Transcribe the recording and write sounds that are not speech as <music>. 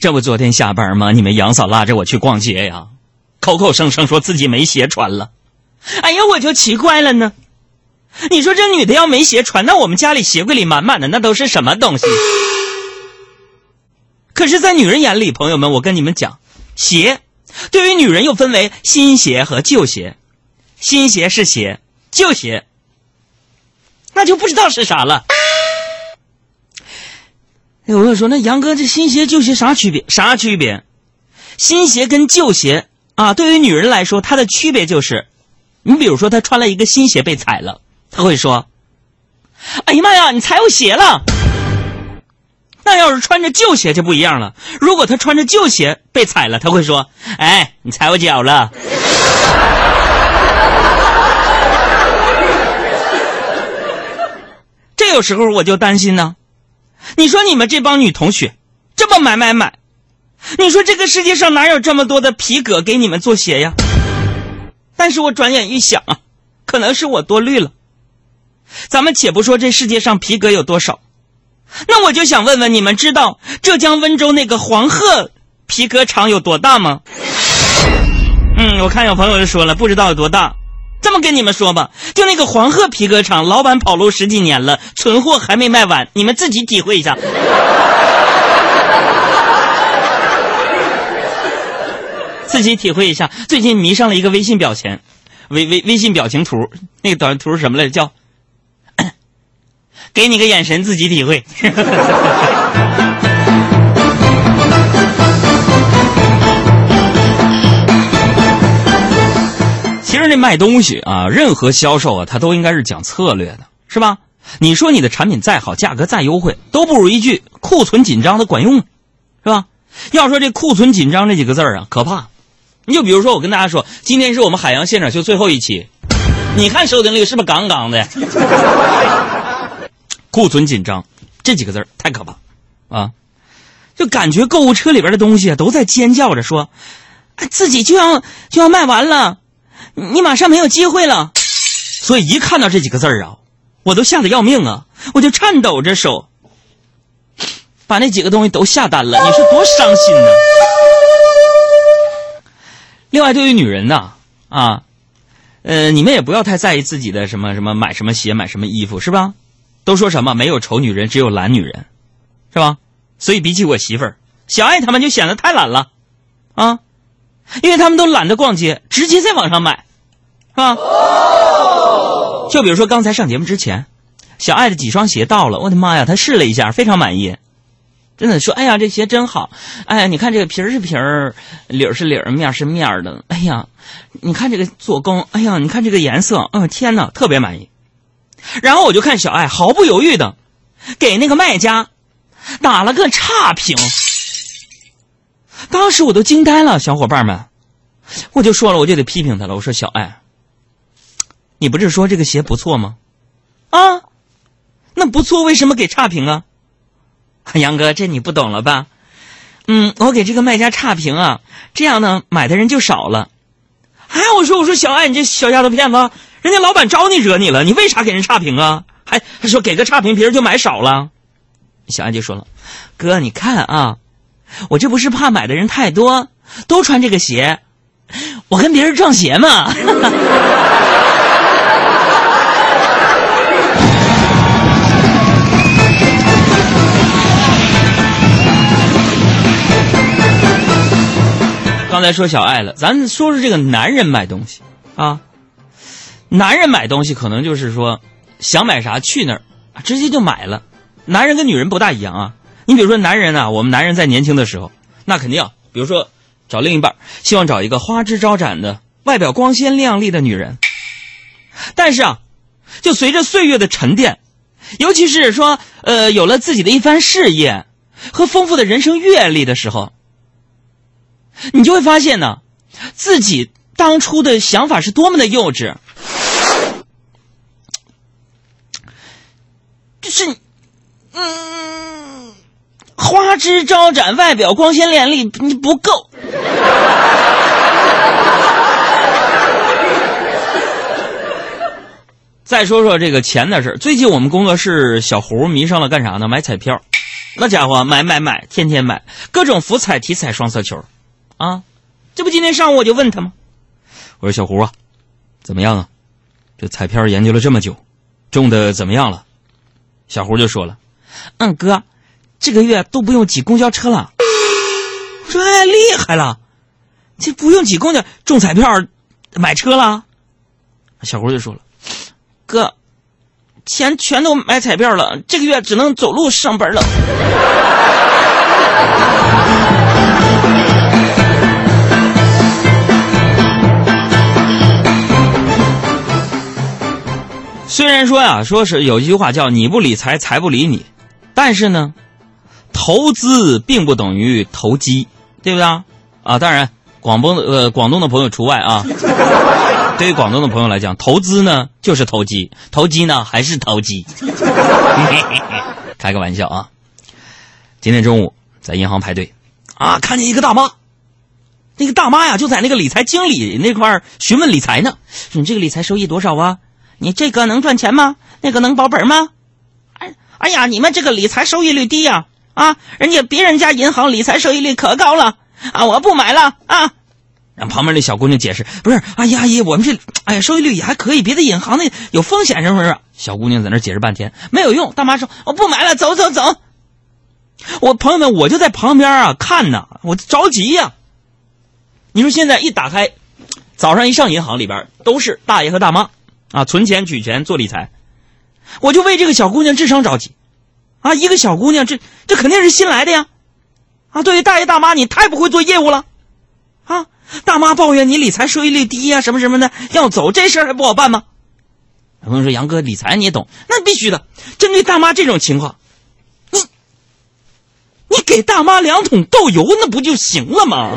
这不昨天下班吗？你们杨嫂拉着我去逛街呀，口口声声说自己没鞋穿了。哎呀，我就奇怪了呢。你说这女的要没鞋穿，那我们家里鞋柜里满满的那都是什么东西？可是，在女人眼里，朋友们，我跟你们讲，鞋对于女人又分为新鞋和旧鞋。新鞋是鞋，旧鞋那就不知道是啥了。哎，我说，那杨哥，这新鞋旧鞋啥区别？啥区别？新鞋跟旧鞋啊，对于女人来说，它的区别就是，你比如说，她穿了一个新鞋被踩了，她会说：“哎呀妈呀，你踩我鞋了。”那要是穿着旧鞋就不一样了。如果她穿着旧鞋被踩了，她会说：“哎，你踩我脚了。<laughs> ”这有时候我就担心呢。你说你们这帮女同学这么买买买，你说这个世界上哪有这么多的皮革给你们做鞋呀？但是我转眼一想啊，可能是我多虑了。咱们且不说这世界上皮革有多少，那我就想问问你们，知道浙江温州那个黄鹤皮革厂有多大吗？嗯，我看有朋友就说了，不知道有多大。这么跟你们说吧，就那个黄鹤皮革厂，老板跑路十几年了，存货还没卖完，你们自己体会一下。<laughs> 自己体会一下。最近迷上了一个微信表情，微微微信表情图，那个短图是什么来着？叫 <coughs> 给你个眼神，自己体会。<laughs> 这卖东西啊，任何销售啊，它都应该是讲策略的，是吧？你说你的产品再好，价格再优惠，都不如一句库存紧张的管用，是吧？要说这库存紧张这几个字儿啊，可怕。你就比如说，我跟大家说，今天是我们海洋现场秀最后一期，你看收听率是不是杠杠的？库存紧张这几个字儿太可怕啊！就感觉购物车里边的东西都在尖叫着说，自己就要就要卖完了。你马上没有机会了，所以一看到这几个字儿啊，我都吓得要命啊！我就颤抖着手，把那几个东西都下单了。你说多伤心呢？另外，对于女人呢，啊，呃，你们也不要太在意自己的什么什么买什么鞋、买什么衣服，是吧？都说什么没有丑女人，只有懒女人，是吧？所以比起我媳妇儿小爱他们就显得太懒了，啊。因为他们都懒得逛街，直接在网上买，是吧？就比如说刚才上节目之前，小爱的几双鞋到了，我的妈呀，她试了一下，非常满意，真的说：“哎呀，这鞋真好！哎呀，你看这个皮儿是皮儿，里儿是里儿，面是面的。哎呀，你看这个做工，哎呀，你看这个颜色，嗯，天哪，特别满意。”然后我就看小爱毫不犹豫的给那个卖家打了个差评。当时我都惊呆了，小伙伴们，我就说了，我就得批评他了。我说小爱，你不是说这个鞋不错吗？啊，那不错，为什么给差评啊？杨哥，这你不懂了吧？嗯，我给这个卖家差评啊，这样呢，买的人就少了。哎，我说我说小爱，你这小丫头片子，人家老板招你惹你了，你为啥给人差评啊？还还说给个差评，别人就买少了。小爱就说了，哥，你看啊。我这不是怕买的人太多，都穿这个鞋，我跟别人撞鞋嘛。<laughs> 刚才说小爱了，咱说说这个男人买东西啊。男人买东西可能就是说想买啥去那儿，直接就买了。男人跟女人不大一样啊。你比如说，男人啊，我们男人在年轻的时候，那肯定，比如说找另一半，希望找一个花枝招展的、外表光鲜亮丽的女人。但是啊，就随着岁月的沉淀，尤其是说，呃，有了自己的一番事业和丰富的人生阅历的时候，你就会发现呢，自己当初的想法是多么的幼稚，就是，嗯。花枝招展，外表光鲜亮丽，你不够。<laughs> 再说说这个钱的事最近我们工作室小胡迷上了干啥呢？买彩票。那家伙买买买，天天买各种福彩、体彩、双色球，啊，这不今天上午我就问他吗？我说小胡啊，怎么样啊？这彩票研究了这么久，中的怎么样了？小胡就说了，嗯，哥，这个月都不用挤公交车了。我说哎，厉害了，这不用挤公交中彩票，买车了。小胡就说了，哥。钱全都买彩票了，这个月只能走路上班了。虽然说呀，说是有一句话叫“你不理财，财不理你”，但是呢，投资并不等于投机，对不对啊？啊，当然，广东的呃广东的朋友除外啊。<laughs> 对于广东的朋友来讲，投资呢就是投机，投机呢还是投机。<laughs> 开个玩笑啊！今天中午在银行排队，啊，看见一个大妈，那个大妈呀就在那个理财经理那块询问理财呢。说你这个理财收益多少啊？你这个能赚钱吗？那个能保本吗？哎，哎呀，你们这个理财收益率低呀！啊人家别人家银行理财收益率可高了啊！我不买了啊！让旁边那小姑娘解释，不是，阿姨，阿姨，我们这，哎呀，收益率也还可以，别的银行那有风险，是不是？小姑娘在那解释半天没有用。大妈说：“我不买了，走走走。”我朋友们，我就在旁边啊看呢，我着急呀。你说现在一打开，早上一上银行里边都是大爷和大妈啊，存钱、取钱、做理财，我就为这个小姑娘智商着急啊！一个小姑娘，这这肯定是新来的呀，啊，对于大爷大妈，你太不会做业务了啊！大妈抱怨你理财收益率低呀，什么什么的，要走这事儿还不好办吗？朋友说：“杨哥，理财你也懂，那必须的。针对大妈这种情况，你你给大妈两桶豆油，那不就行了吗？”